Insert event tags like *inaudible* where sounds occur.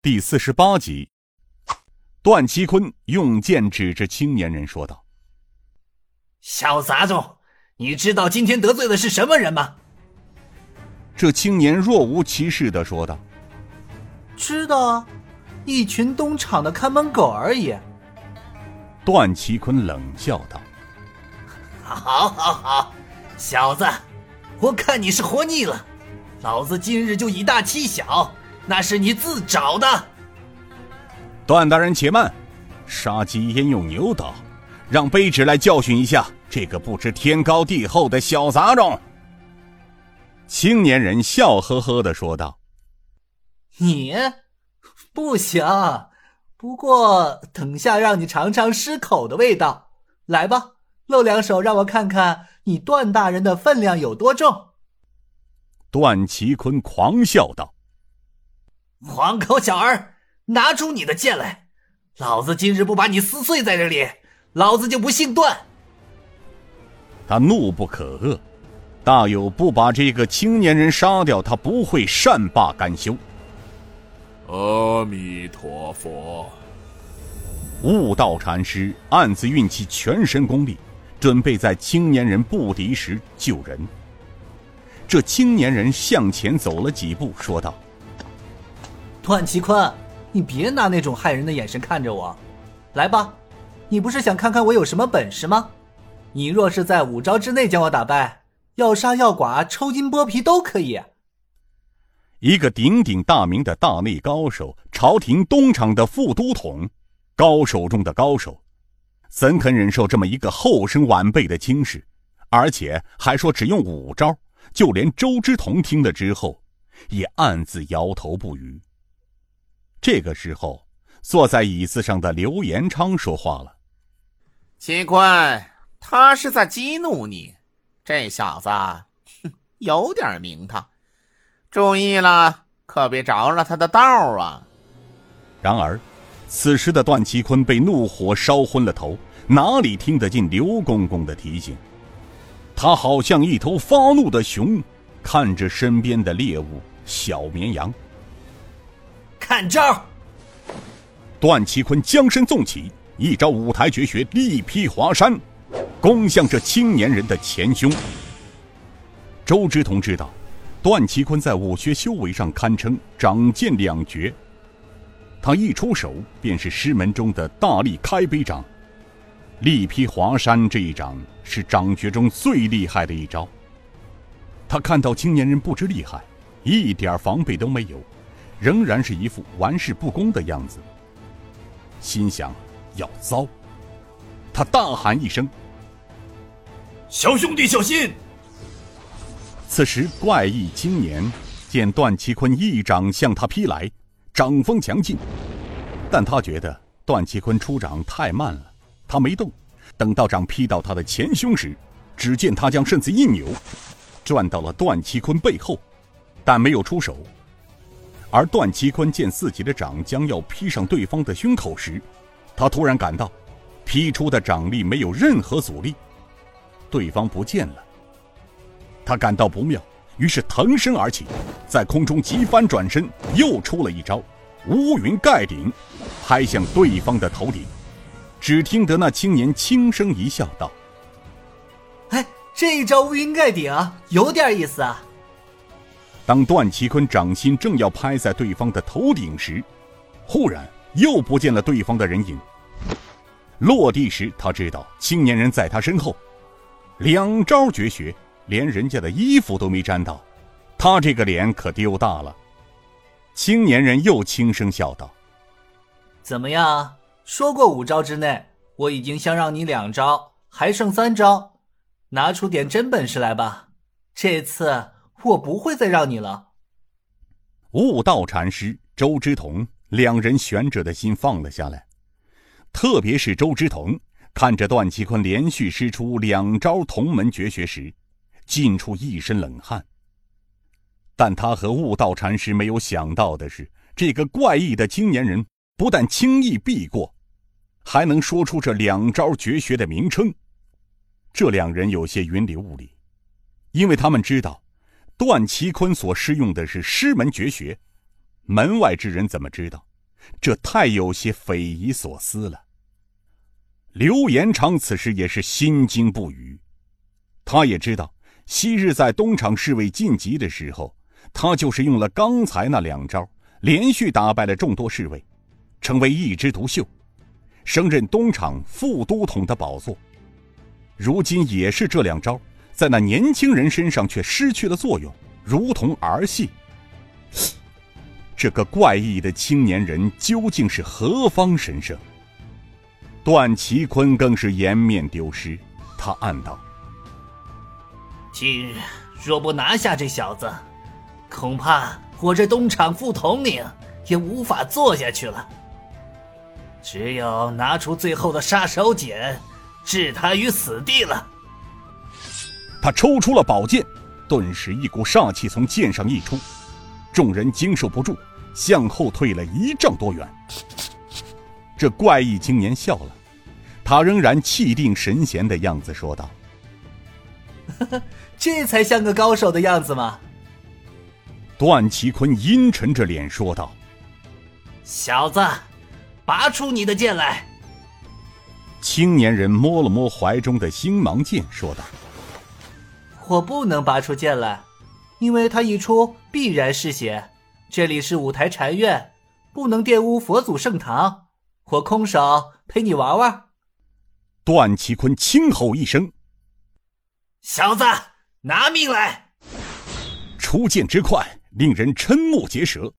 第四十八集，段其坤用剑指着青年人说道：“小杂种，你知道今天得罪的是什么人吗？”这青年若无其事的说道：“知道，一群东厂的看门狗而已。”段其坤冷笑道：*laughs* “好，好，好，小子，我看你是活腻了，老子今日就以大欺小。”那是你自找的，段大人且慢，杀鸡焉用牛刀？让卑职来教训一下这个不知天高地厚的小杂种。青年人笑呵呵的说道：“你不行，不过等下让你尝尝狮口的味道。来吧，露两手，让我看看你段大人的分量有多重。”段其坤狂笑道。黄口小儿，拿出你的剑来！老子今日不把你撕碎在这里，老子就不姓段。他怒不可遏，大有不把这个青年人杀掉，他不会善罢甘休。阿弥陀佛！悟道禅师暗自运起全身功力，准备在青年人不敌时救人。这青年人向前走了几步，说道。段其坤，你别拿那种害人的眼神看着我。来吧，你不是想看看我有什么本事吗？你若是在五招之内将我打败，要杀要剐、抽筋剥皮都可以。一个鼎鼎大名的大内高手，朝廷东厂的副都统，高手中的高手，怎肯忍受这么一个后生晚辈的轻视？而且还说只用五招，就连周之同听了之后，也暗自摇头不语。这个时候，坐在椅子上的刘延昌说话了：“奇坤，他是在激怒你。这小子，哼，有点名堂，注意了，可别着了他的道啊。”然而，此时的段其坤被怒火烧昏了头，哪里听得进刘公公的提醒？他好像一头发怒的熊，看着身边的猎物小绵羊。看招！段其坤将身纵起，一招五台绝学力劈华山，攻向这青年人的前胸。周之同知道，段其坤在武学修为上堪称掌剑两绝，他一出手便是师门中的大力开杯掌。力劈华山这一掌是掌诀中最厉害的一招。他看到青年人不知厉害，一点防备都没有。仍然是一副玩世不恭的样子，心想要糟，他大喊一声：“小兄弟小心！”此时怪异青年见段其坤一掌向他劈来，掌风强劲，但他觉得段其坤出掌太慢了，他没动。等到掌劈到他的前胸时，只见他将身子一扭，转到了段其坤背后，但没有出手。而段其坤见自己的掌将要劈上对方的胸口时，他突然感到，劈出的掌力没有任何阻力，对方不见了。他感到不妙，于是腾身而起，在空中急翻转身，又出了一招乌云盖顶，拍向对方的头顶。只听得那青年轻声一笑，道：“哎，这一招乌云盖顶有点意思啊。”当段其坤掌心正要拍在对方的头顶时，忽然又不见了对方的人影。落地时，他知道青年人在他身后。两招绝学，连人家的衣服都没沾到，他这个脸可丢大了。青年人又轻声笑道：“怎么样？说过五招之内，我已经相让你两招，还剩三招，拿出点真本事来吧。这次。”我不会再让你了。悟道禅师、周之同两人悬着的心放了下来，特别是周之同看着段其坤连续施出两招同门绝学时，尽出一身冷汗。但他和悟道禅师没有想到的是，这个怪异的青年人不但轻易避过，还能说出这两招绝学的名称。这两人有些云里雾里，因为他们知道。段其坤所施用的是师门绝学，门外之人怎么知道？这太有些匪夷所思了。刘延昌此时也是心惊不语，他也知道，昔日在东厂侍卫晋级的时候，他就是用了刚才那两招，连续打败了众多侍卫，成为一枝独秀，升任东厂副都统的宝座。如今也是这两招，在那年轻人身上却失去了作用，如同儿戏。这个怪异的青年人究竟是何方神圣？段祺坤更是颜面丢失，他暗道：“今日若不拿下这小子，恐怕我这东厂副统领也无法做下去了。只有拿出最后的杀手锏，置他于死地了。”他抽出了宝剑，顿时一股煞气从剑上溢出，众人经受不住，向后退了一丈多远。这怪异青年笑了。他仍然气定神闲的样子说道：“ *laughs* 这才像个高手的样子吗？”段其坤阴沉着脸说道：“小子，拔出你的剑来。”青年人摸了摸怀中的星芒剑，说道：“我不能拔出剑来，因为他一出必然是血。这里是五台禅院，不能玷污佛祖圣堂。我空手陪你玩玩。”段其坤轻吼一声：“小子，拿命来！”出剑之快，令人瞠目结舌。